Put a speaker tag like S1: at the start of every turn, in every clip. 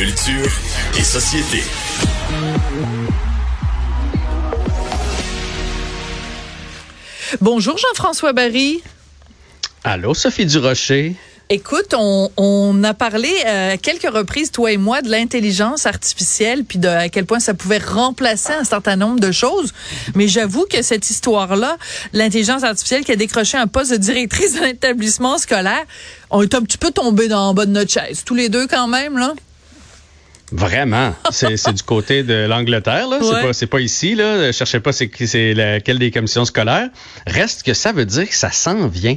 S1: Culture et société.
S2: Bonjour Jean-François Barry.
S3: Allô, Sophie Durocher.
S2: Écoute, on, on a parlé euh, à quelques reprises, toi et moi, de l'intelligence artificielle, puis de à quel point ça pouvait remplacer un certain nombre de choses. Mais j'avoue que cette histoire-là, l'intelligence artificielle qui a décroché un poste de directrice d'un établissement scolaire, on est un petit peu tombé dans le bas de notre chaise, tous les deux quand même, là.
S3: Vraiment. C'est du côté de l'Angleterre, là. C'est pas, pas ici, là. Cherchez pas c'est, c'est laquelle des commissions scolaires. Reste que ça veut dire que ça s'en vient.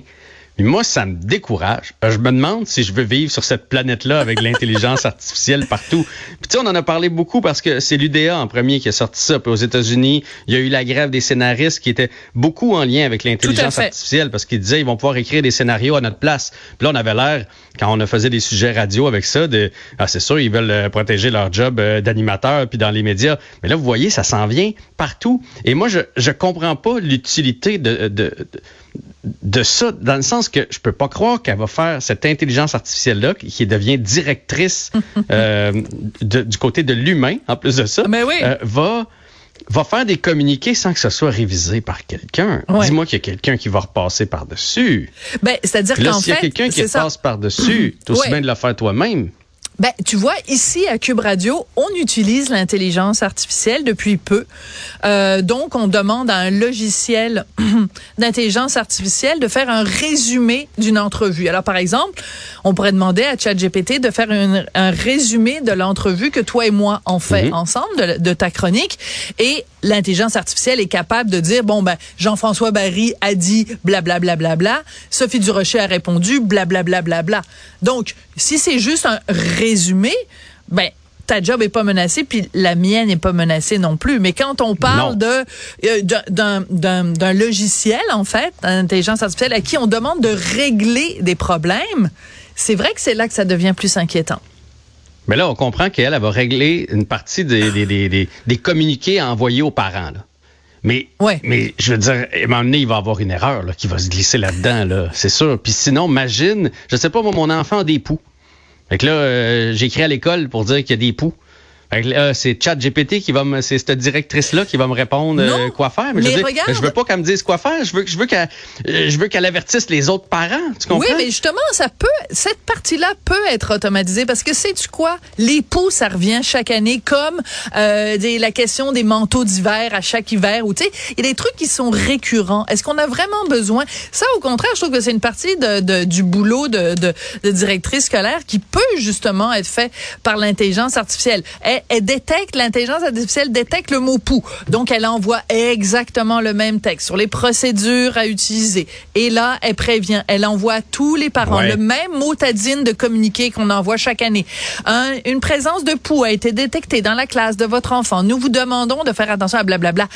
S3: Mais moi, ça me décourage. Je me demande si je veux vivre sur cette planète-là avec l'intelligence artificielle partout. Puis tu sais, on en a parlé beaucoup parce que c'est l'UDA en premier qui a sorti ça. Puis aux États-Unis, il y a eu la grève des scénaristes qui était beaucoup en lien avec l'intelligence artificielle parce qu'ils disaient ils vont pouvoir écrire des scénarios à notre place. Puis là, on avait l'air, quand on faisait des sujets radio avec ça, de ah, c'est sûr, ils veulent euh, protéger leur job euh, d'animateur puis dans les médias. Mais là, vous voyez, ça s'en vient partout. Et moi, je je comprends pas l'utilité de, de de ça, dans le sens que je peux pas croire qu'elle va faire cette intelligence artificielle-là, qui devient directrice euh, du côté de l'humain, en plus de ça,
S2: Mais oui.
S3: euh, va va faire des communiqués sans que ce soit révisé par quelqu'un.
S2: Ouais.
S3: Dis-moi qu'il y a quelqu'un qui va repasser par-dessus.
S2: Ben, c'est-à-dire
S3: Là,
S2: qu'en
S3: s'il y a
S2: fait,
S3: quelqu'un qui
S2: ça.
S3: passe par-dessus, t'as aussi
S2: Ouais.
S3: bien de le faire toi-même.
S2: Ben, tu vois, ici à Cube Radio, on utilise l'intelligence artificielle depuis peu. Euh, donc, on demande à un logiciel d'intelligence artificielle de faire un résumé d'une entrevue. Alors, par exemple, on pourrait demander à ChatGPT de faire une- un résumé de l'entrevue que toi et moi on fait
S3: Mhm.
S2: ensemble, de, de ta chronique, et l'intelligence artificielle est capable de dire, bon, ben, Jean-François Barry a dit blablabla, bla, bla, bla, Sophie Durocher a répondu blablabla, bla, bla, bla. Donc, si c'est juste un résumé, ben, ta job est pas menacée, puis la mienne n'est pas menacée non plus. Mais quand on parle
S3: Non.
S2: de euh, d'un- d'un d'un d'un logiciel, en fait, d'intelligence artificielle, à qui on demande de régler des problèmes, c'est vrai que c'est là que ça devient plus inquiétant.
S3: Mais là, on comprend qu'elle elle va régler une partie des, des, des, des, des communiqués envoyés aux parents. Là. Mais,
S2: Ouais.
S3: mais je veux dire, à un moment donné, il va y avoir une erreur là, qui va se glisser là-dedans, là, c'est sûr. Puis sinon, imagine, je sais pas, moi, mon enfant a des poux. Fait que là, euh, j'ai écrit à l'école pour dire qu'il y a des poux. Là, c'est ChatGPT qui va me, c'est cette directrice-là qui va me répondre euh, quoi faire. Mais, je,
S2: mais
S3: veux dire,
S2: regarde.
S3: je veux pas qu'elle me dise quoi faire. Je veux, je veux qu'elle, euh, je veux qu'elle avertisse les autres parents. Tu comprends?
S2: Oui, mais justement, ça peut, cette partie-là peut être automatisée parce que sais-tu quoi? Les poux, ça revient chaque année comme euh, des, la question des manteaux d'hiver à chaque hiver ou tu sais, il y a des trucs qui sont récurrents. Est-ce qu'on a vraiment besoin? Ça, au contraire, je trouve que c'est une partie de, de- du boulot de, de, de directrice scolaire qui peut justement être fait par l'intelligence artificielle. Elle, elle détecte, l'intelligence artificielle détecte le mot pou. Donc, elle envoie exactement le même texte sur les procédures à utiliser. Et là, elle prévient, elle envoie à tous les parents
S3: Ouais.
S2: le même motadine de communiqué qu'on envoie chaque année. Un- une présence de poux a été détectée dans la classe de votre enfant. Nous vous demandons de faire attention à blablabla.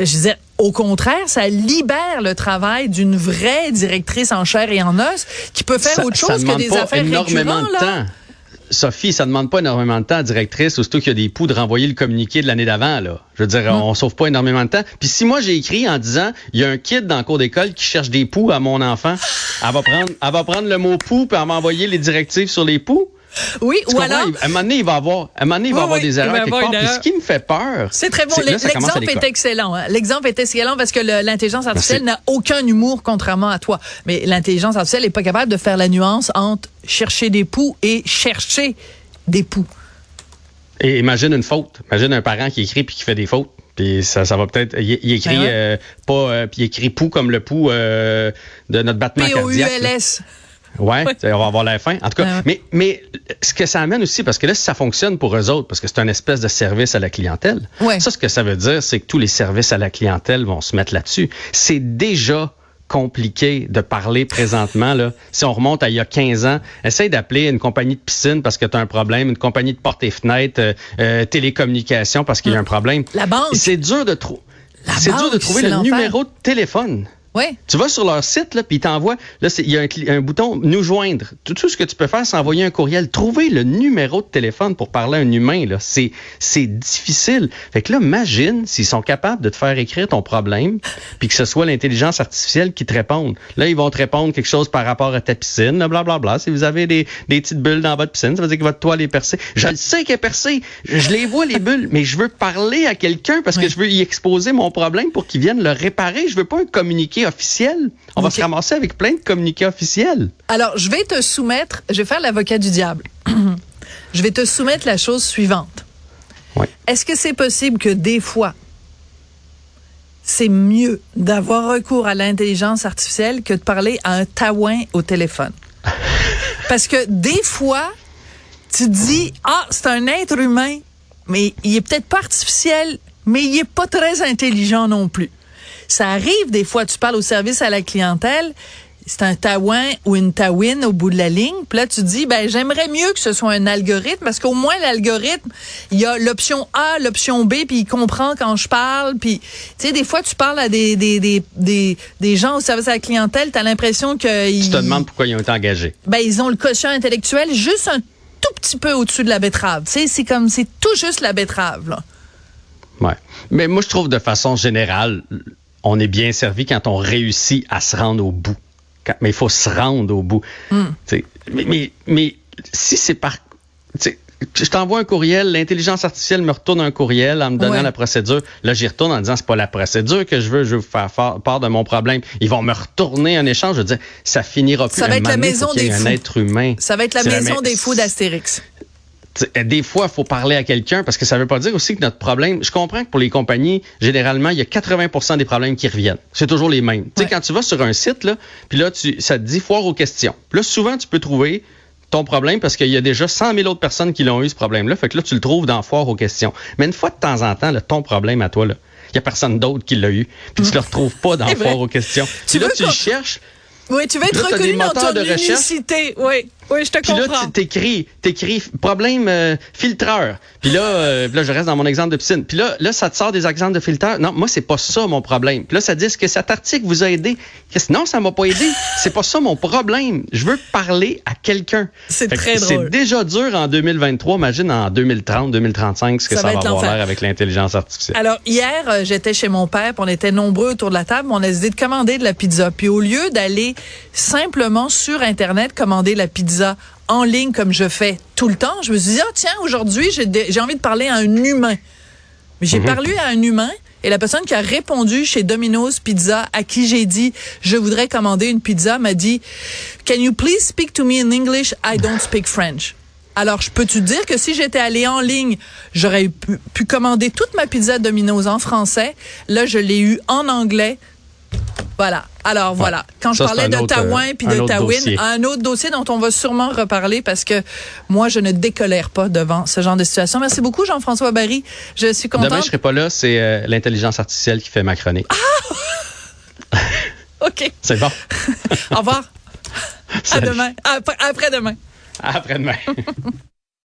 S2: Je disais, au contraire, ça libère le travail d'une vraie directrice en chair et en os qui peut faire
S3: ça,
S2: autre chose que des affaires
S3: énormément
S2: récurrentes.
S3: de
S2: là.
S3: Sophie, ça demande pas énormément de temps, à directrice, aussitôt qu'il y a des poux de renvoyer le communiqué de l'année d'avant, là. Je veux dire,
S2: Mm.
S3: on sauve pas énormément de temps. Puis si moi j'ai écrit en disant, il y a un kid dans le cours d'école qui cherche des poux à mon enfant, elle va prendre, elle va prendre le mot poux puis elle va m'envoyer les directives sur les poux?
S2: Oui,
S3: Tu
S2: ou alors,
S3: Il- À un moment donné, il va avoir, à un moment donné, il va
S2: Oui,
S3: avoir
S2: oui,
S3: des erreurs quelque part. Puis ce qui me fait peur.
S2: C'est très bon. L'exemple est excellent. hein. L'exemple est excellent parce que l'intelligence artificielle n'a aucun humour contrairement à toi. Mais l'intelligence artificielle n'est pas capable de faire la nuance entre chercher des poux et chercher des poux.
S3: Et imagine une faute. Imagine un parent qui écrit puis qui fait des fautes. Puis ça, ça va peut-être. Il, il écrit
S2: Ben ouais.
S3: euh, pas. euh, puis il écrit pou comme le pou euh, de notre battement cardiaque.
S2: P-O-U-L-S.
S3: Ouais, on va avoir la fin. En tout cas,
S2: Ouais,
S3: mais, mais ce que ça amène aussi, parce que là, si ça fonctionne pour eux autres, parce que c'est un espèce de service à la clientèle,
S2: Ouais.
S3: ça, ce que ça veut dire, c'est que tous les services à la clientèle vont se mettre là-dessus. C'est déjà compliqué de parler présentement. Là. Si on remonte à il y a 15 ans, essaye d'appeler une compagnie de piscine parce que tu as un problème, une compagnie de portes et fenêtres, euh, euh, télécommunications parce qu'il y a un problème.
S2: La banque.
S3: C'est dur de trouver.
S2: La
S3: C'est dur de trouver le numéro de téléphone
S2: Ouais.
S3: Tu vas sur leur site, là, puis ils t'envoient, là, il y a un, un, bouton nous joindre. Tout, tout, ce que tu peux faire, c'est envoyer un courriel. Trouver le numéro de téléphone pour parler à un humain, là, c'est, c'est difficile. Fait que là, imagine s'ils sont capables de te faire écrire ton problème, puis que ce soit l'intelligence artificielle qui te réponde. Là, ils vont te répondre quelque chose par rapport à ta piscine, blablabla. Bla, bla. Si vous avez des, des petites bulles dans votre piscine, ça veut dire que votre toile est percée. Je le sais qu'elle est percée. Je les vois, les bulles, mais je veux parler à quelqu'un parce que je veux y exposer mon problème pour qu'ils viennent le réparer. Je veux pas un communiqué officiel. On okay. va se ramasser avec plein de communiqués officiels.
S2: Alors, je vais te soumettre, je vais faire l'avocat du diable. je vais te soumettre la chose suivante.
S3: Oui.
S2: Est-ce que c'est possible que des fois, c'est mieux d'avoir recours à l'intelligence artificielle que de parler à un taouin au téléphone? Parce que des fois, tu dis, ah, c'est un être humain, mais il est peut-être pas artificiel, mais il est pas très intelligent non plus. Ça arrive des fois, tu parles au service à la clientèle, c'est un taouin ou une taouine au bout de la ligne. Puis là, tu dis, ben j'aimerais mieux que ce soit un algorithme parce qu'au moins l'algorithme, il y a l'option A, l'option B, puis il comprend quand je parle. Puis, tu sais, des fois, tu parles à des, des, des, des, des gens au service à la clientèle, tu as l'impression que...
S3: Tu te demandes pourquoi ils ont été engagés.
S2: Ben, ils ont le quotient intellectuel juste un tout petit peu au-dessus de la betterave. Tu sais, c'est comme, c'est tout juste la betterave, là.
S3: Ouais. Mais moi, je trouve de façon générale, on est bien servi quand on réussit à se rendre au bout. Quand, mais il faut se rendre au bout.
S2: Mm.
S3: Mais, mais, mais, si c'est par... Je t'envoie un courriel, l'intelligence artificielle me retourne un courriel en me donnant
S2: Ouais.
S3: la procédure. Là, j'y retourne en disant c'est pas la procédure que je veux, je veux faire part de mon problème. Ils vont me retourner un échange. Je dire, ça finira plus.
S2: Ça va être la maison des
S3: un
S2: fous.
S3: être humain.
S2: Ça va être la maison
S3: ma-
S2: des fous d'Astérix.
S3: Des fois, il faut parler à quelqu'un parce que ça veut pas dire aussi que notre problème. Je comprends que pour les compagnies, généralement, il y a 80% des problèmes qui reviennent. C'est toujours les mêmes. Tu sais, quand tu vas sur un site, là, puis là, tu, ça te dit foire aux questions. Là, souvent, tu peux trouver ton problème parce qu'il y a déjà 100 000 autres personnes qui l'ont eu, ce problème-là. Fait que là, tu le trouves dans foire aux questions. Mais une fois de temps en temps, là, ton problème à toi, là, il y a personne d'autre qui l'a eu. Puis tu le retrouves pas dans foire aux questions.
S2: Tu
S3: là, tu le cherches.
S2: Oui, tu vas être
S3: Là,
S2: reconnu dans ton
S3: de recherche.
S2: Oui, oui, je te
S3: Puis là,
S2: comprends.
S3: tu t'écris, t'écris problème euh, filtreur. Puis là, euh, là, je reste dans mon exemple de piscine. Puis là, là, ça te sort des exemples de filtreur. Non, moi, c'est pas ça mon problème. Puis là, ça dit que cet article vous a aidé? Non, ça m'a pas aidé. c'est pas ça mon problème. Je veux parler à quelqu'un.
S2: C'est très drôle.
S3: C'est déjà dur en 2023. Imagine en 2030, 2035, ce que
S2: Ça
S3: ça,
S2: va
S3: va, avoir l'air avec l'intelligence artificielle.
S2: Alors, hier, euh, j'étais chez mon père, puis on était nombreux autour de la table, on a décidé de commander de la pizza. Puis au lieu d'aller simplement sur Internet commander la pizza en ligne comme je fais tout le temps, je me suis dit, ah tiens, aujourd'hui, j'ai envie de parler à un humain. Mais j'ai parlé à un humain et la personne qui a répondu chez Domino's Pizza, à qui j'ai dit, je voudrais commander une pizza, m'a dit, Can you please speak to me in English? I don't speak French. Alors, je peux te dire que si j'étais allée en ligne, j'aurais pu, pu commander toute ma pizza Domino's en français? Là, je l'ai eu en anglais. Voilà. Alors voilà. Quand je parlais de Taouin
S3: euh,
S2: puis de Tawin, un autre dossier dont on va sûrement reparler parce que moi, je ne décolère pas devant ce genre de situation. Merci beaucoup, Jean-François Barry. Je suis contente.
S3: Demain, je serai pas là. C'est euh, l'intelligence artificielle qui fait ma chronique.
S2: OK.
S3: C'est bon.
S2: Au revoir. À demain. Après, après demain.
S3: Après-demain.